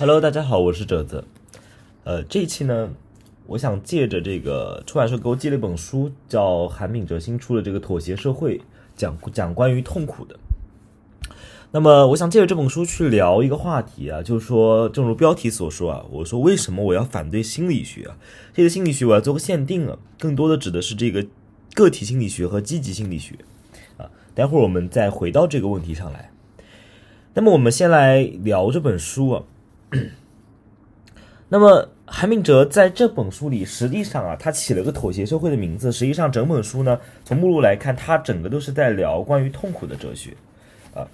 Hello，大家好，我是褶子。呃，这一期呢，我想借着这个出版社给我寄了一本书，叫韩炳哲新出的这个《妥协社会》，讲讲关于痛苦的。那么，我想借着这本书去聊一个话题啊，就是说，正如标题所说啊，我说为什么我要反对心理学啊？这个心理学我要做个限定啊，更多的指的是这个个体心理学和积极心理学啊。待会儿我们再回到这个问题上来。那么，我们先来聊这本书啊。那么，韩明哲在这本书里，实际上啊，他起了个“妥协社会”的名字。实际上，整本书呢，从目录来看，它整个都是在聊关于痛苦的哲学，啊，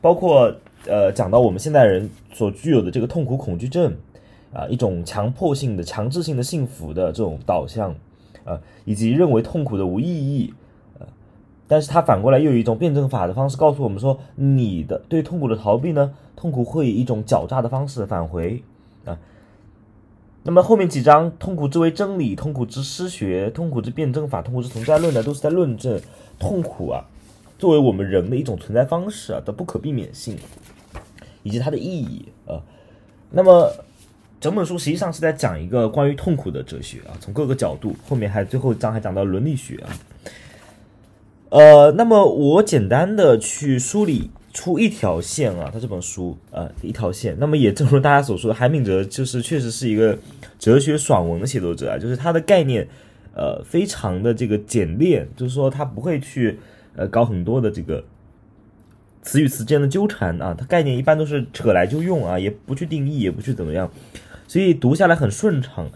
包括呃，讲到我们现代人所具有的这个痛苦恐惧症，啊，一种强迫性的、强制性的幸福的这种导向，啊，以及认为痛苦的无意义，啊，但是他反过来又有一种辩证法的方式告诉我们说，你的对痛苦的逃避呢？痛苦会以一种狡诈的方式返回啊。那么后面几章，痛苦之为真理，痛苦之失学，痛苦之辩证法，痛苦之存在论呢，都是在论证痛苦啊，作为我们人的一种存在方式啊的不可避免性，以及它的意义啊。那么整本书实际上是在讲一个关于痛苦的哲学啊，从各个角度，后面还最后一章还讲到伦理学啊。呃，那么我简单的去梳理。出一条线啊，他这本书呃一条线，那么也正如大家所说的，韩炳哲就是确实是一个哲学爽文的写作者啊，就是他的概念呃非常的这个简练，就是说他不会去呃搞很多的这个词与词之间的纠缠啊，他概念一般都是扯来就用啊，也不去定义，也不去怎么样，所以读下来很顺畅，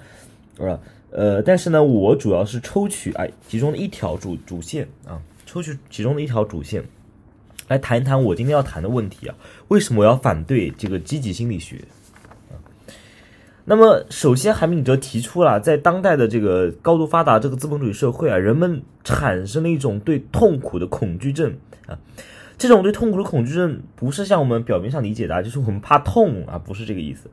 是呃呃，但是呢，我主要是抽取哎其中的一条主主线啊，抽取其中的一条主线。来谈一谈我今天要谈的问题啊，为什么我要反对这个积极心理学啊？那么首先，韩炳哲提出了，在当代的这个高度发达这个资本主义社会啊，人们产生了一种对痛苦的恐惧症啊。这种对痛苦的恐惧症，不是像我们表面上理解的，就是我们怕痛啊，不是这个意思。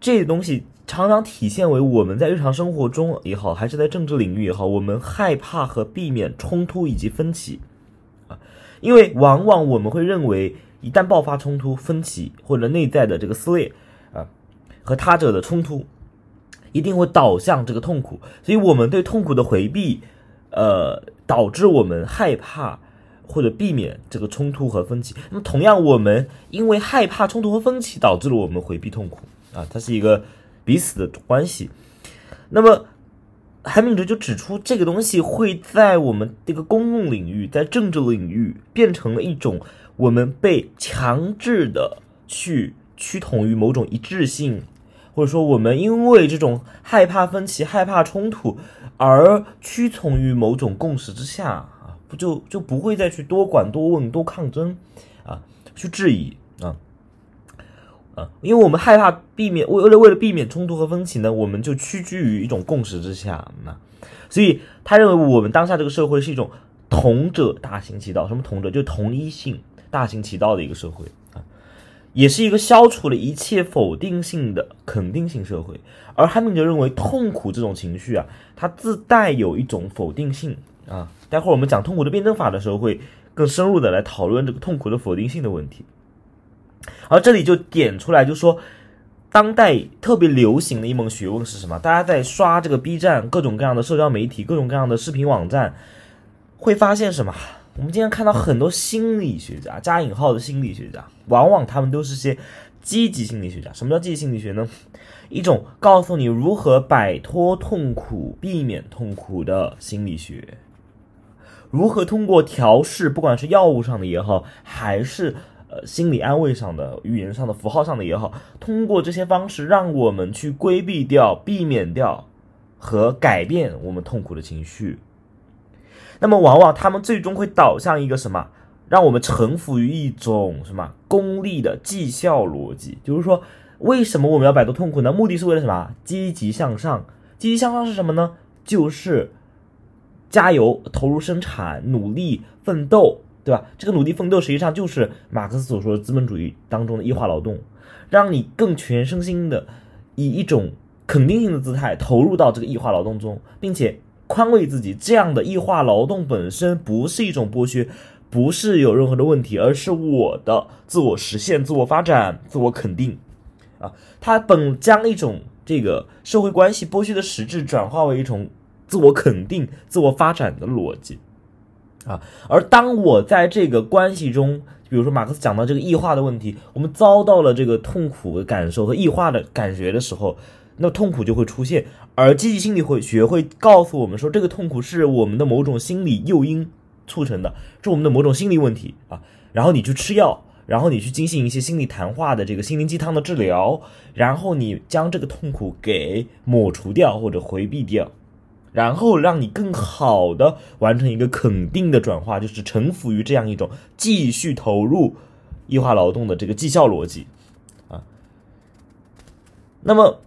这东西常常体现为我们在日常生活中也好，还是在政治领域也好，我们害怕和避免冲突以及分歧啊。因为往往我们会认为，一旦爆发冲突、分歧或者内在的这个撕裂啊，和他者的冲突，一定会导向这个痛苦，所以我们对痛苦的回避，呃，导致我们害怕或者避免这个冲突和分歧。那么同样，我们因为害怕冲突和分歧，导致了我们回避痛苦啊，它是一个彼此的关系。那么。韩炳哲就指出，这个东西会在我们这个公共领域，在政治领域变成了一种我们被强制的去趋同于某种一致性，或者说我们因为这种害怕分歧、害怕冲突而屈从于某种共识之下啊，不就就不会再去多管、多问、多抗争啊，去质疑啊。因为我们害怕避免为为了为了避免冲突和分歧呢，我们就屈居于一种共识之下那所以他认为我们当下这个社会是一种同者大行其道，什么同者就同一性大行其道的一个社会啊，也是一个消除了一切否定性的肯定性社会。而汉密哲认为痛苦这种情绪啊，它自带有一种否定性啊。待会儿我们讲痛苦的辩证法的时候，会更深入的来讨论这个痛苦的否定性的问题。而这里就点出来，就说当代特别流行的一门学问是什么？大家在刷这个 B 站各种各样的社交媒体、各种各样的视频网站，会发现什么？我们今天看到很多心理学家（加引号的心理学家），往往他们都是些积极心理学家。什么叫积极心理学呢？一种告诉你如何摆脱痛苦、避免痛苦的心理学，如何通过调试，不管是药物上的也好，还是。呃，心理安慰上的、语言上的、符号上的也好，通过这些方式，让我们去规避掉、避免掉和改变我们痛苦的情绪。那么，往往他们最终会导向一个什么？让我们臣服于一种什么功利的绩效逻辑？就是说，为什么我们要摆脱痛苦呢？目的是为了什么？积极向上。积极向上是什么呢？就是加油、投入生产、努力奋斗。对吧？这个努力奋斗实际上就是马克思所说的资本主义当中的异化劳动，让你更全身心的以一种肯定性的姿态投入到这个异化劳动中，并且宽慰自己，这样的异化劳动本身不是一种剥削，不是有任何的问题，而是我的自我实现、自我发展、自我肯定啊，他本将一种这个社会关系剥削的实质转化为一种自我肯定、自我发展的逻辑啊。而当我在这个关系中，比如说马克思讲到这个异化的问题，我们遭到了这个痛苦的感受和异化的感觉的时候，那痛苦就会出现。而积极心理会学会告诉我们说，这个痛苦是我们的某种心理诱因促成的，是我们的某种心理问题啊。然后你去吃药。然后你去进行一些心理谈话的这个心灵鸡汤的治疗，然后你将这个痛苦给抹除掉或者回避掉，然后让你更好的完成一个肯定的转化，就是臣服于这样一种继续投入异化劳动的这个绩效逻辑啊。那么。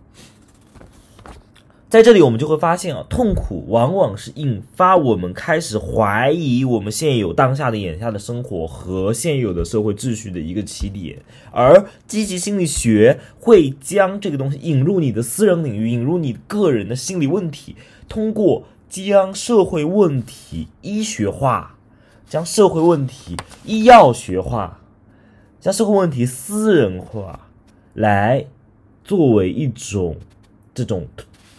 在这里，我们就会发现啊，痛苦往往是引发我们开始怀疑我们现有当下的眼下的生活和现有的社会秩序的一个起点。而积极心理学会将这个东西引入你的私人领域，引入你个人的心理问题，通过将社会问题医学化，将社会问题医药学化，将社会问题私人化，来作为一种这种。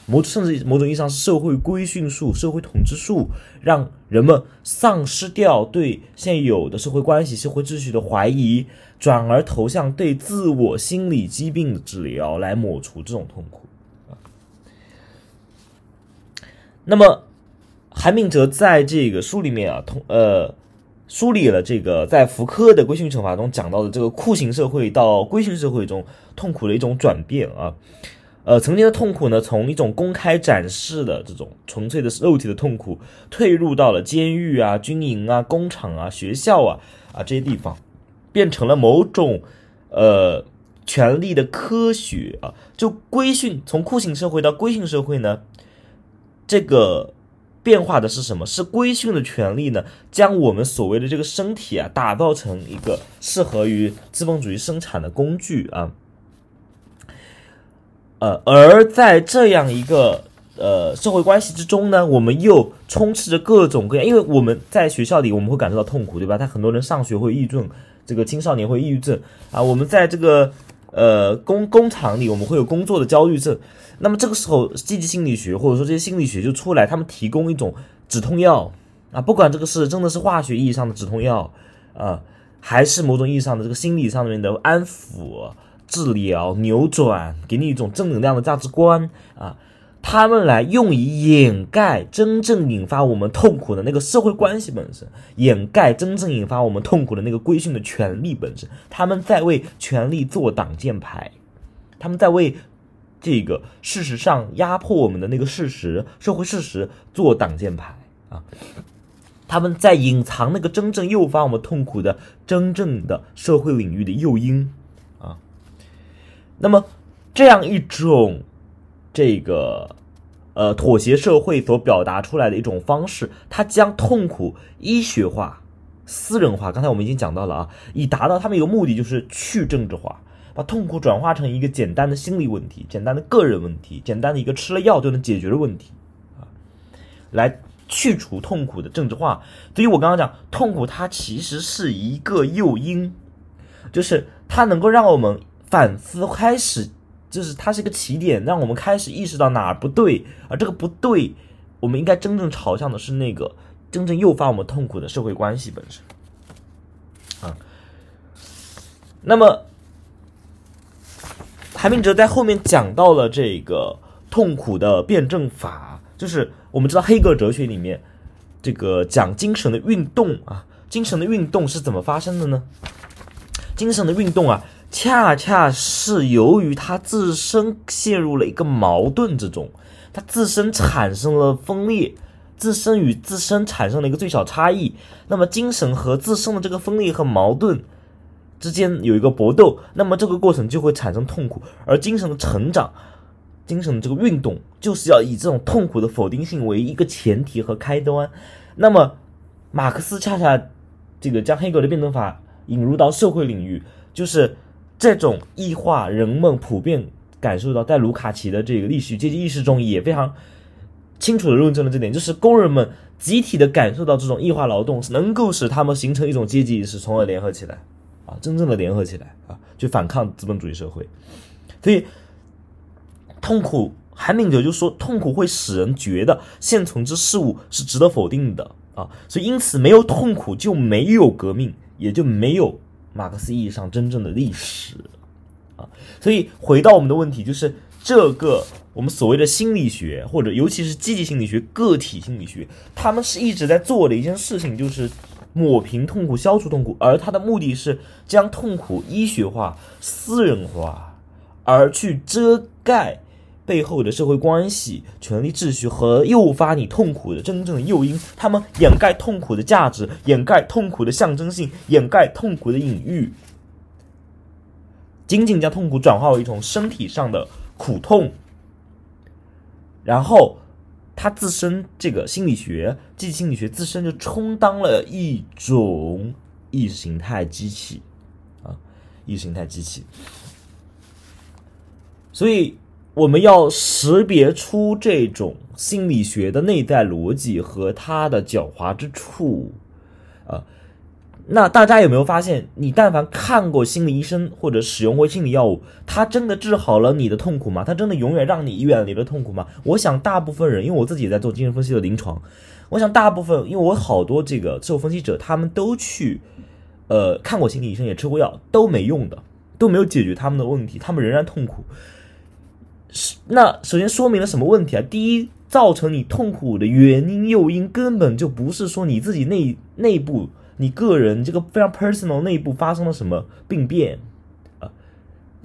某甚至某种意义上社会规训术、社会统治术，让人们丧失掉对现有的社会关系、社会秩序的怀疑，转而投向对自我心理疾病的治疗，来抹除这种痛苦。啊，那么韩明哲在这个书里面啊，通呃梳理了这个在福柯的规训惩罚中讲到的这个酷刑社会到规训社会中痛苦的一种转变啊。呃，曾经的痛苦呢，从一种公开展示的这种纯粹的肉体的痛苦，退入到了监狱啊、军营啊、工厂啊、学校啊啊这些地方，变成了某种呃权力的科学啊。就规训，从酷刑社会到规训社会呢，这个变化的是什么？是规训的权利呢，将我们所谓的这个身体啊，打造成一个适合于资本主义生产的工具啊。呃，而在这样一个呃社会关系之中呢，我们又充斥着各种各样，因为我们在学校里我们会感受到痛苦，对吧？他很多人上学会抑郁症，这个青少年会抑郁症啊。我们在这个呃工工厂里，我们会有工作的焦虑症。那么这个时候，积极心理学或者说这些心理学就出来，他们提供一种止痛药啊，不管这个是真的是化学意义上的止痛药啊，还是某种意义上的这个心理上面的安抚。治疗扭转，给你一种正能量的价值观啊！他们来用以掩盖真正引发我们痛苦的那个社会关系本身，掩盖真正引发我们痛苦的那个规训的权利本身。他们在为权力做挡箭牌，他们在为这个事实上压迫我们的那个事实、社会事实做挡箭牌啊！他们在隐藏那个真正诱发我们痛苦的真正的社会领域的诱因啊。那么，这样一种这个呃妥协社会所表达出来的一种方式，它将痛苦医学化、私人化。刚才我们已经讲到了啊，以达到他们一个目的，就是去政治化，把痛苦转化成一个简单的心理问题、简单的个人问题、简单的一个吃了药就能解决的问题啊，来去除痛苦的政治化。所以我刚刚讲，痛苦它其实是一个诱因，就是它能够让我们。反思开始，就是它是一个起点，让我们开始意识到哪儿不对，而这个不对，我们应该真正朝向的是那个真正诱发我们痛苦的社会关系本身。啊，那么韩明哲在后面讲到了这个痛苦的辩证法，就是我们知道黑格尔哲学里面这个讲精神的运动啊，精神的运动是怎么发生的呢？精神的运动啊。恰恰是由于他自身陷入了一个矛盾之中，他自身产生了分裂，自身与自身产生了一个最小差异。那么精神和自身的这个分裂和矛盾之间有一个搏斗，那么这个过程就会产生痛苦。而精神的成长，精神的这个运动，就是要以这种痛苦的否定性为一个前提和开端。那么马克思恰恰这个将黑格尔的辩证法引入到社会领域，就是。这种异化，人们普遍感受到，在卢卡奇的这个历史阶级意识中也非常清楚的论证了这点，就是工人们集体的感受到这种异化劳动能够使他们形成一种阶级意识，从而联合起来，啊，真正的联合起来。啊，去反抗资本主义社会。所以痛苦，韩炳哲就说，痛苦会使人觉得现存之事物是值得否定的。啊，所以因此没有痛苦就没有革命，也就没有马克思意义上真正的历史啊。所以回到我们的问题，就是这个我们所谓的心理学，或者尤其是积极心理学、个体心理学，他们是一直在做的一件事情，就是抹平痛苦、消除痛苦，而它的目的是将痛苦医学化、私人化。而去遮盖背后的社会关系、权力秩序和诱发你痛苦的真正的诱因，他们掩盖痛苦的价值，掩盖痛苦的象征性，掩盖痛苦的隐喻，仅仅将痛苦转化为一种身体上的苦痛，然后他自身这个心理学、积极心理学自身就充当了一种意识形态机器啊，意识形态机器。所以，我们要识别出这种心理学的内在逻辑和它的狡猾之处，啊，那大家有没有发现，你但凡看过心理医生或者使用过心理药物，它真的治好了你的痛苦吗？它真的永远让你远离了痛苦吗？我想，大部分人，因为我自己也在做精神分析的临床，我想大部分，因为我好多这个自我分析者，他们都去，呃，看过心理医生，也吃过药，都没用的，都没有解决他们的问题，他们仍然痛苦。是那首先说明了什么问题啊？第一，造成你痛苦的原因诱因根本就不是说你自己内内部、你个人这个非常 personal 内部发生了什么病变啊，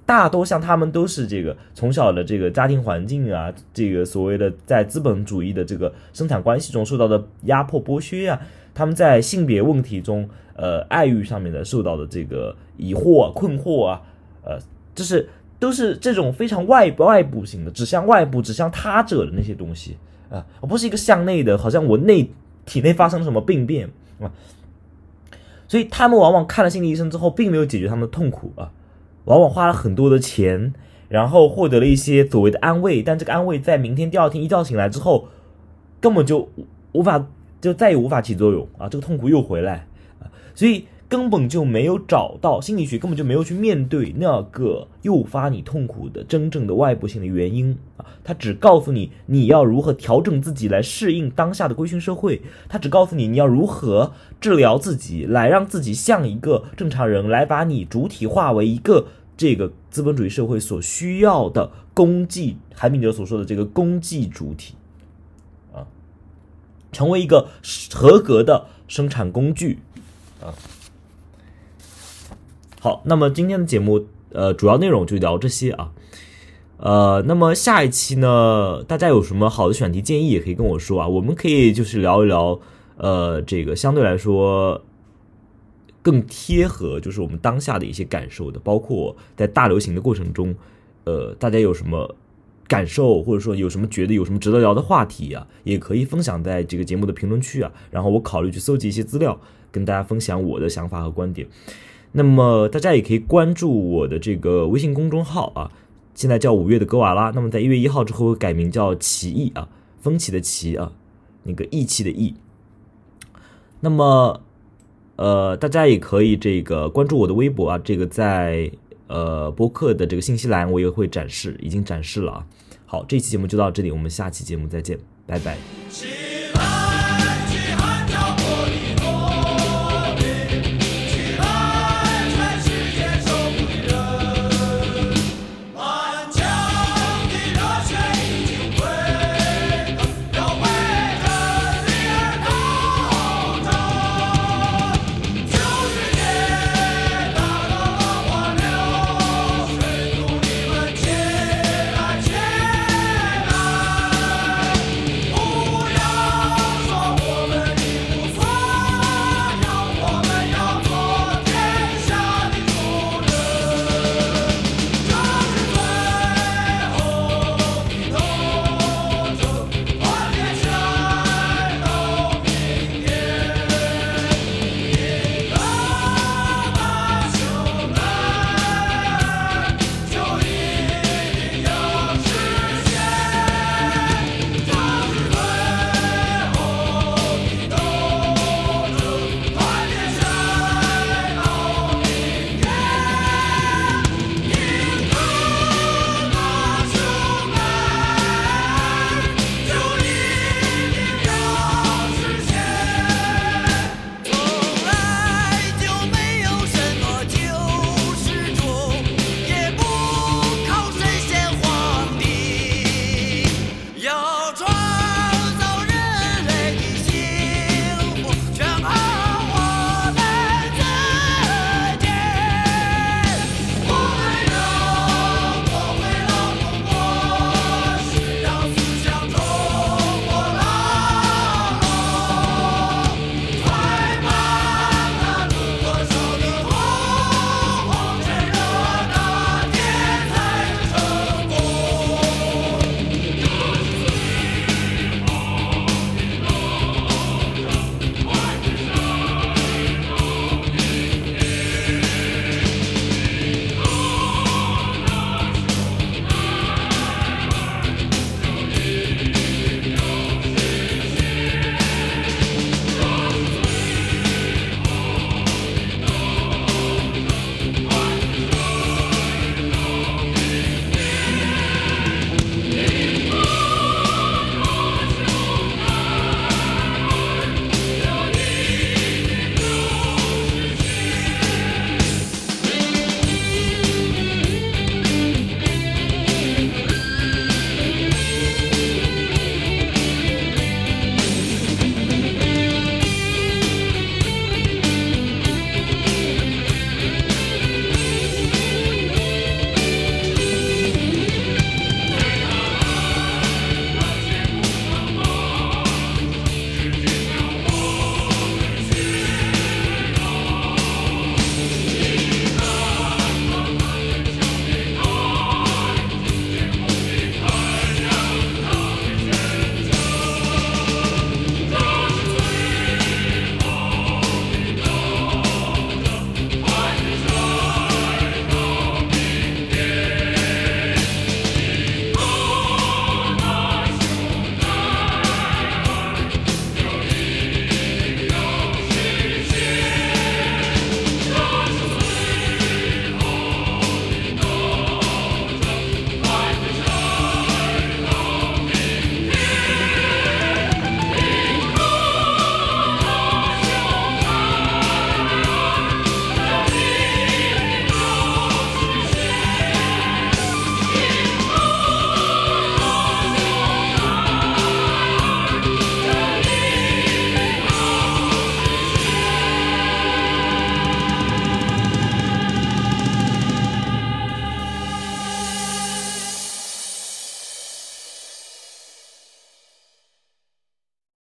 大多像他们都是这个从小的这个家庭环境啊，这个所谓的在资本主义的这个生产关系中受到的压迫剥削啊，他们在性别问题中，呃，爱欲上面的受到的这个疑惑、困惑啊，呃，这是。都是这种非常外外部型的，指向外部、指向他者的那些东西啊，而不是一个向内的，好像我内体内发生了什么病变啊。所以他们往往看了心理医生之后，并没有解决他们的痛苦啊，往往花了很多的钱，然后获得了一些所谓的安慰，但这个安慰在明天、第二天一觉醒来之后，根本就无法，就再也无法起作用啊，这个痛苦又回来啊，所以。根本就没有找到心理学，根本就没有去面对那个诱发你痛苦的真正的外部性的原因啊！他只告诉你你要如何调整自己来适应当下的规训社会，他只告诉你你要如何治疗自己，来让自己像一个正常人，来把你主体化为一个这个资本主义社会所需要的功绩，韩炳哲所说的这个功绩主体啊，成为一个合格的生产工具啊。好，那么今天的节目，呃，主要内容就聊这些啊，呃，那么下一期呢，大家有什么好的选题建议，也可以跟我说啊，我们可以就是聊一聊，呃，这个相对来说更贴合就是我们当下的一些感受的，包括在大流行的过程中，呃，大家有什么感受，或者说有什么觉得有什么值得聊的话题啊，也可以分享在这个节目的评论区啊，然后我考虑去搜集一些资料，跟大家分享我的想法和观点。那么大家也可以关注我的这个微信公众号啊，现在叫五月的格瓦拉。那么在一月一号之后会改名叫奇异啊，风起的奇啊，那个义气的义。那么呃，大家也可以这个关注我的微博啊，这个在呃播客的这个信息栏我也会展示，已经展示了啊。好，这期节目就到这里，我们下期节目再见，拜拜。